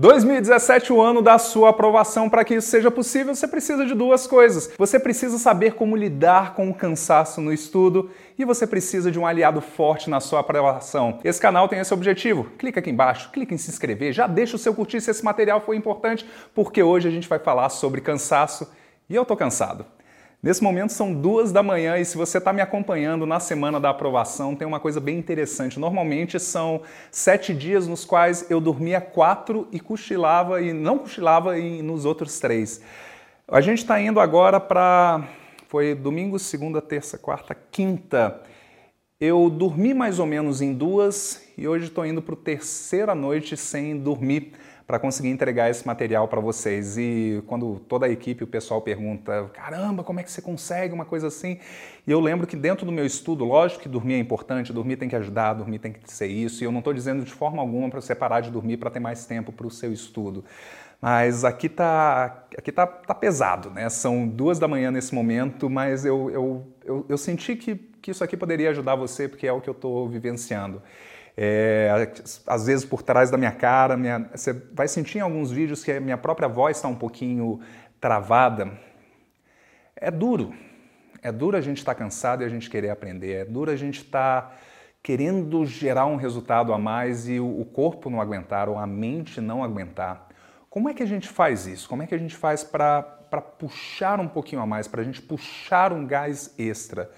2017, o ano da sua aprovação. Para que isso seja possível, você precisa de duas coisas. Você precisa saber como lidar com o cansaço no estudo e você precisa de um aliado forte na sua aprovação. Esse canal tem esse objetivo. Clica aqui embaixo, clica em se inscrever, já deixa o seu curtir se esse material foi importante, porque hoje a gente vai falar sobre cansaço e eu tô cansado. Nesse momento são duas da manhã e se você está me acompanhando na semana da aprovação, tem uma coisa bem interessante. Normalmente são sete dias nos quais eu dormia quatro e cochilava, e não cochilava e nos outros três. A gente está indo agora para. Foi domingo, segunda, terça, quarta, quinta. Eu dormi mais ou menos em duas e hoje estou indo para o terceira noite sem dormir para conseguir entregar esse material para vocês. E quando toda a equipe, o pessoal pergunta: caramba, como é que você consegue uma coisa assim? E eu lembro que dentro do meu estudo, lógico que dormir é importante, dormir tem que ajudar, dormir tem que ser isso. E eu não estou dizendo de forma alguma para você parar de dormir para ter mais tempo para o seu estudo. Mas aqui tá, aqui tá, tá pesado, né? São duas da manhã nesse momento, mas eu, eu, eu, eu senti que, que isso aqui poderia ajudar você, porque é o que eu estou vivenciando. É, às vezes por trás da minha cara, minha, você vai sentir em alguns vídeos que a minha própria voz está um pouquinho travada. É duro, é duro a gente estar tá cansado e a gente querer aprender, é duro a gente estar tá querendo gerar um resultado a mais e o corpo não aguentar ou a mente não aguentar. Como é que a gente faz isso? Como é que a gente faz para puxar um pouquinho a mais, para a gente puxar um gás extra?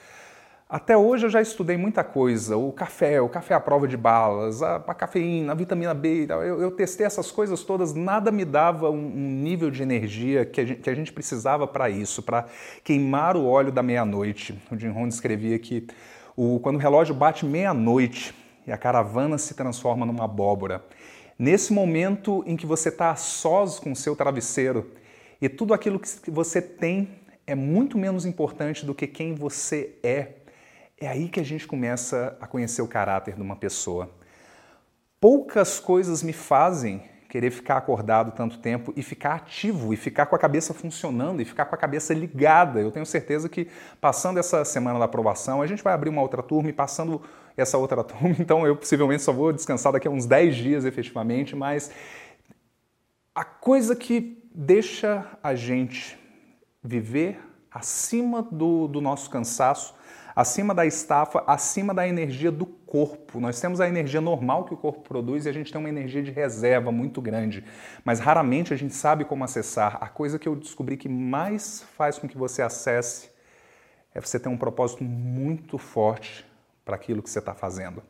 Até hoje eu já estudei muita coisa, o café, o café à prova de balas, a, a cafeína, a vitamina B, eu, eu, testei essas coisas todas, nada me dava um, um nível de energia que a gente, que a gente precisava para isso, para queimar o óleo da meia-noite. O Jim Rohn escrevia que o, quando o relógio bate meia-noite e a caravana se transforma numa abóbora, nesse momento em que você está a sós com o seu travesseiro e tudo aquilo que você tem é muito menos importante do que quem você é é aí que a gente começa a conhecer o caráter de uma pessoa. Poucas coisas me fazem querer ficar acordado tanto tempo e ficar ativo e ficar com a cabeça funcionando e ficar com a cabeça ligada. Eu tenho certeza que passando essa semana da aprovação, a gente vai abrir uma outra turma e passando essa outra turma, então eu possivelmente só vou descansar daqui a uns 10 dias efetivamente, mas a coisa que deixa a gente viver acima do, do nosso cansaço acima da estafa, acima da energia do corpo. Nós temos a energia normal que o corpo produz e a gente tem uma energia de reserva muito grande, mas raramente a gente sabe como acessar. A coisa que eu descobri que mais faz com que você acesse é você ter um propósito muito forte para aquilo que você está fazendo.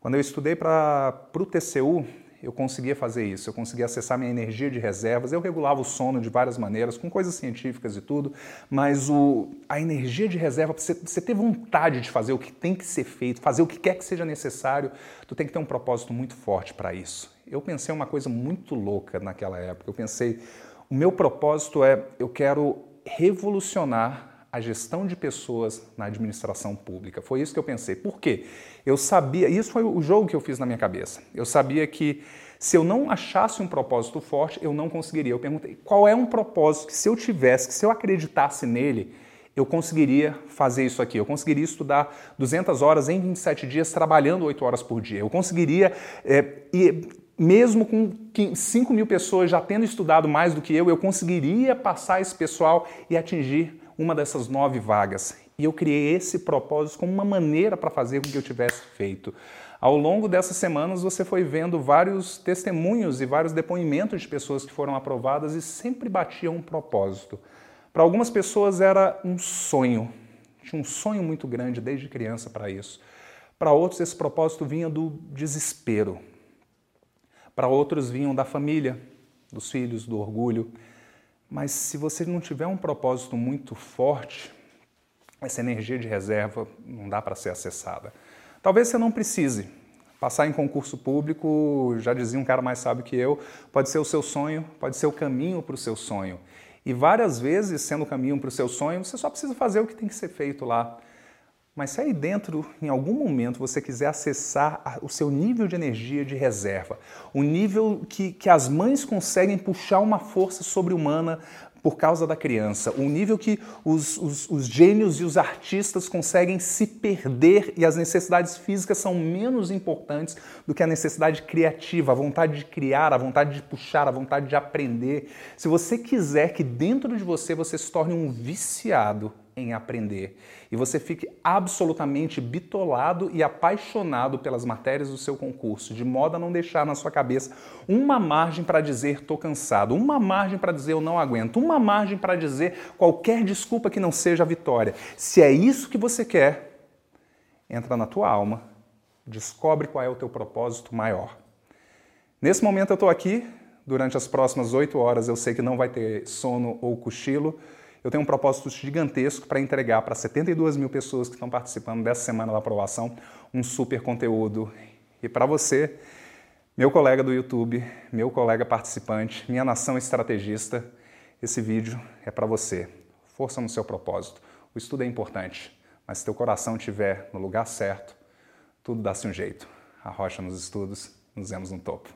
Quando eu estudei para o TCU, eu conseguia fazer isso, eu conseguia acessar minha energia de reservas, eu regulava o sono de várias maneiras, com coisas científicas e tudo, mas o, a energia de reserva, você, você ter vontade de fazer o que tem que ser feito, fazer o que quer que seja necessário, tu tem que ter um propósito muito forte para isso. Eu pensei uma coisa muito louca naquela época, eu pensei, o meu propósito é, eu quero revolucionar a gestão de pessoas na administração pública. Foi isso que eu pensei. Por quê? Eu sabia, isso foi o jogo que eu fiz na minha cabeça. Eu sabia que se eu não achasse um propósito forte, eu não conseguiria. Eu perguntei qual é um propósito que, se eu tivesse, que se eu acreditasse nele, eu conseguiria fazer isso aqui. Eu conseguiria estudar 200 horas em 27 dias, trabalhando 8 horas por dia. Eu conseguiria. É, e, mesmo com 5 mil pessoas já tendo estudado mais do que eu, eu conseguiria passar esse pessoal e atingir uma dessas nove vagas. E eu criei esse propósito como uma maneira para fazer com que eu tivesse feito. Ao longo dessas semanas, você foi vendo vários testemunhos e vários depoimentos de pessoas que foram aprovadas e sempre batiam um propósito. Para algumas pessoas era um sonho, tinha um sonho muito grande desde criança para isso. Para outros, esse propósito vinha do desespero. Para outros, vinham da família, dos filhos, do orgulho. Mas se você não tiver um propósito muito forte, essa energia de reserva não dá para ser acessada. Talvez você não precise. Passar em concurso público, já dizia um cara mais sábio que eu, pode ser o seu sonho, pode ser o caminho para o seu sonho. E várias vezes, sendo o caminho para o seu sonho, você só precisa fazer o que tem que ser feito lá. Mas se aí dentro, em algum momento, você quiser acessar o seu nível de energia de reserva, o nível que, que as mães conseguem puxar uma força sobre-humana por causa da criança, o nível que os, os, os gênios e os artistas conseguem se perder e as necessidades físicas são menos importantes do que a necessidade criativa, a vontade de criar, a vontade de puxar, a vontade de aprender. Se você quiser que dentro de você você se torne um viciado em aprender e você fique absolutamente bitolado e apaixonado pelas matérias do seu concurso, de modo a não deixar na sua cabeça uma margem para dizer tô cansado, uma margem para dizer eu não aguento, uma margem para dizer qualquer desculpa que não seja a vitória. Se é isso que você quer, entra na tua alma, descobre qual é o teu propósito maior. Nesse momento eu estou aqui, durante as próximas oito horas eu sei que não vai ter sono ou cochilo, eu tenho um propósito gigantesco para entregar para 72 mil pessoas que estão participando dessa semana da aprovação um super conteúdo. E para você, meu colega do YouTube, meu colega participante, minha nação estrategista, esse vídeo é para você. Força no seu propósito. O estudo é importante, mas se teu coração estiver no lugar certo, tudo dá-se um jeito. A rocha nos estudos, nos vemos no topo.